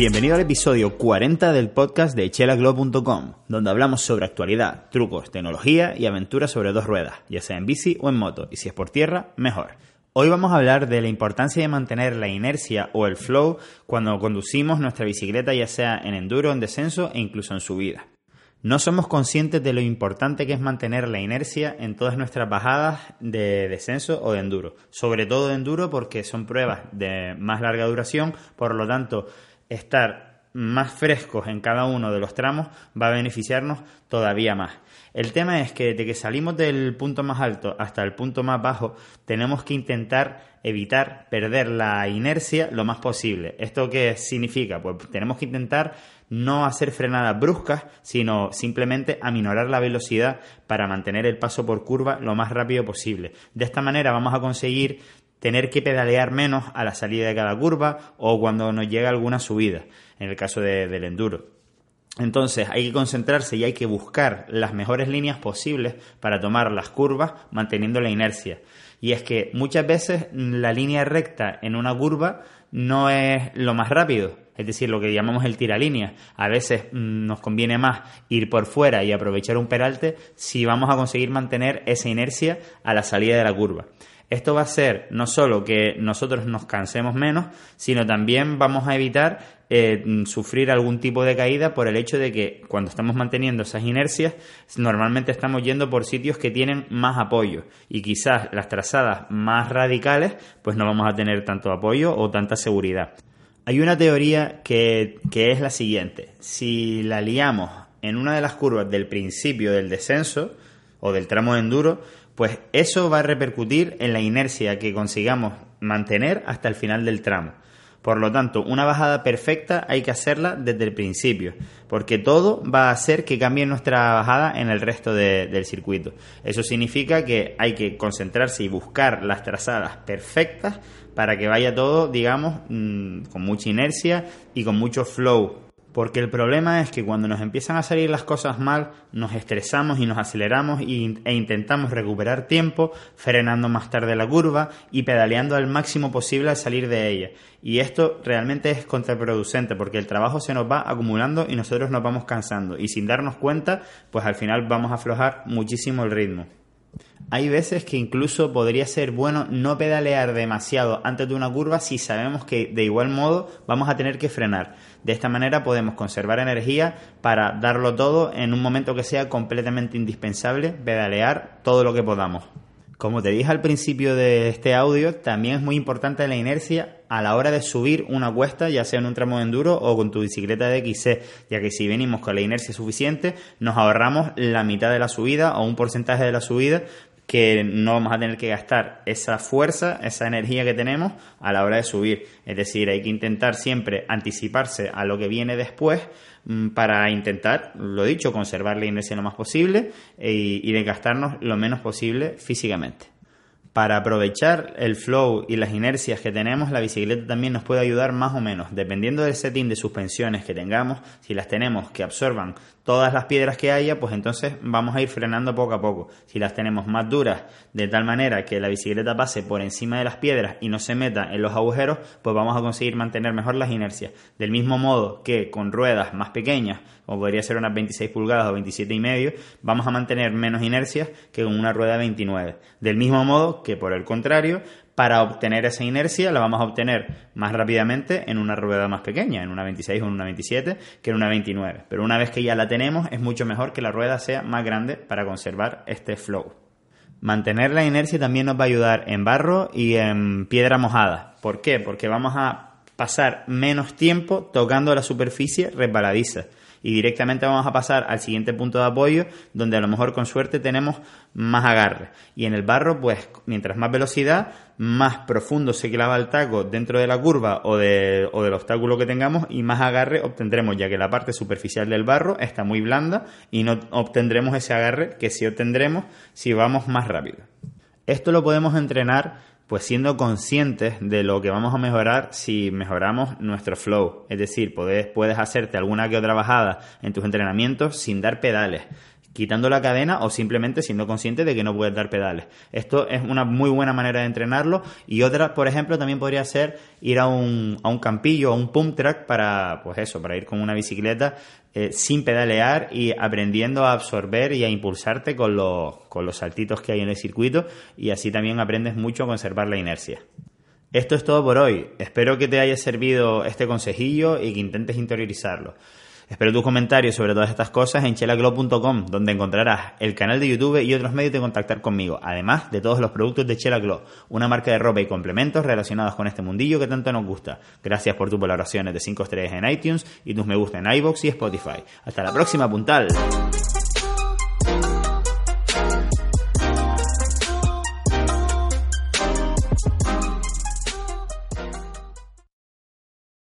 Bienvenido al episodio 40 del podcast de chelaglow.com, donde hablamos sobre actualidad, trucos, tecnología y aventuras sobre dos ruedas, ya sea en bici o en moto, y si es por tierra, mejor. Hoy vamos a hablar de la importancia de mantener la inercia o el flow cuando conducimos nuestra bicicleta, ya sea en enduro, en descenso e incluso en subida. No somos conscientes de lo importante que es mantener la inercia en todas nuestras bajadas de descenso o de enduro. Sobre todo de enduro porque son pruebas de más larga duración, por lo tanto estar más frescos en cada uno de los tramos va a beneficiarnos todavía más. El tema es que desde que salimos del punto más alto hasta el punto más bajo, tenemos que intentar evitar perder la inercia lo más posible. ¿Esto qué significa? Pues tenemos que intentar no hacer frenadas bruscas, sino simplemente aminorar la velocidad para mantener el paso por curva lo más rápido posible. De esta manera vamos a conseguir tener que pedalear menos a la salida de cada curva o cuando nos llega alguna subida, en el caso del enduro. Entonces hay que concentrarse y hay que buscar las mejores líneas posibles para tomar las curvas manteniendo la inercia. Y es que muchas veces la línea recta en una curva no es lo más rápido, es decir, lo que llamamos el tiralínea. A veces mm, nos conviene más ir por fuera y aprovechar un peralte si vamos a conseguir mantener esa inercia a la salida de la curva. Esto va a ser no solo que nosotros nos cansemos menos, sino también vamos a evitar eh, sufrir algún tipo de caída por el hecho de que cuando estamos manteniendo esas inercias, normalmente estamos yendo por sitios que tienen más apoyo y quizás las trazadas más radicales, pues no vamos a tener tanto apoyo o tanta seguridad. Hay una teoría que, que es la siguiente, si la liamos en una de las curvas del principio del descenso o del tramo de enduro, pues eso va a repercutir en la inercia que consigamos mantener hasta el final del tramo. Por lo tanto, una bajada perfecta hay que hacerla desde el principio, porque todo va a hacer que cambie nuestra bajada en el resto del circuito. Eso significa que hay que concentrarse y buscar las trazadas perfectas para que vaya todo, digamos, mm, con mucha inercia y con mucho flow porque el problema es que cuando nos empiezan a salir las cosas mal, nos estresamos y nos aceleramos e intentamos recuperar tiempo, frenando más tarde la curva y pedaleando al máximo posible al salir de ella. Y esto realmente es contraproducente porque el trabajo se nos va acumulando y nosotros nos vamos cansando. Y sin darnos cuenta, pues al final vamos a aflojar muchísimo el ritmo. Hay veces que incluso podría ser bueno no pedalear demasiado antes de una curva si sabemos que de igual modo vamos a tener que frenar. De esta manera podemos conservar energía para darlo todo en un momento que sea completamente indispensable, pedalear todo lo que podamos. Como te dije al principio de este audio, también es muy importante la inercia a la hora de subir una cuesta, ya sea en un tramo de enduro o con tu bicicleta de XC, ya que si venimos con la inercia suficiente, nos ahorramos la mitad de la subida o un porcentaje de la subida que no vamos a tener que gastar esa fuerza, esa energía que tenemos a la hora de subir. Es decir, hay que intentar siempre anticiparse a lo que viene después mm, para intentar, lo dicho, conservar la inercia lo más posible y, y desgastarnos lo menos posible físicamente. Para aprovechar el flow y las inercias que tenemos, la bicicleta también nos puede ayudar más o menos, dependiendo del setting de suspensiones que tengamos, si las tenemos que absorban todas las piedras que haya, pues entonces vamos a ir frenando poco a poco. Si las tenemos más duras, de tal manera que la bicicleta pase por encima de las piedras y no se meta en los agujeros, pues vamos a conseguir mantener mejor las inercias. Del mismo modo que con ruedas más pequeñas, como podría ser unas 26 pulgadas o 27 y medio, vamos a mantener menos inercias que con una rueda 29. Del mismo modo que por el contrario, para obtener esa inercia la vamos a obtener más rápidamente en una rueda más pequeña, en una 26 o en una 27, que en una 29. Pero una vez que ya la tenemos, es mucho mejor que la rueda sea más grande para conservar este flow. Mantener la inercia también nos va a ayudar en barro y en piedra mojada. ¿Por qué? Porque vamos a pasar menos tiempo tocando la superficie resbaladiza. Y directamente vamos a pasar al siguiente punto de apoyo donde a lo mejor con suerte tenemos más agarre. Y en el barro, pues mientras más velocidad, más profundo se clava el taco dentro de la curva o, de, o del obstáculo que tengamos y más agarre obtendremos, ya que la parte superficial del barro está muy blanda y no obtendremos ese agarre que sí obtendremos si vamos más rápido. Esto lo podemos entrenar pues siendo conscientes de lo que vamos a mejorar si mejoramos nuestro flow. Es decir, puedes, puedes hacerte alguna que otra bajada en tus entrenamientos sin dar pedales quitando la cadena o simplemente siendo consciente de que no puedes dar pedales. Esto es una muy buena manera de entrenarlo y otra, por ejemplo, también podría ser ir a un, a un campillo, a un pump track para, pues eso, para ir con una bicicleta eh, sin pedalear y aprendiendo a absorber y a impulsarte con los, con los saltitos que hay en el circuito y así también aprendes mucho a conservar la inercia. Esto es todo por hoy. Espero que te haya servido este consejillo y que intentes interiorizarlo. Espero tus comentarios sobre todas estas cosas en chelaglo.com, donde encontrarás el canal de YouTube y otros medios de contactar conmigo, además de todos los productos de Chelaglo, una marca de ropa y complementos relacionados con este mundillo que tanto nos gusta. Gracias por tus valoraciones de 5 estrellas en iTunes y tus me gusta en iBox y Spotify. Hasta la próxima, puntal.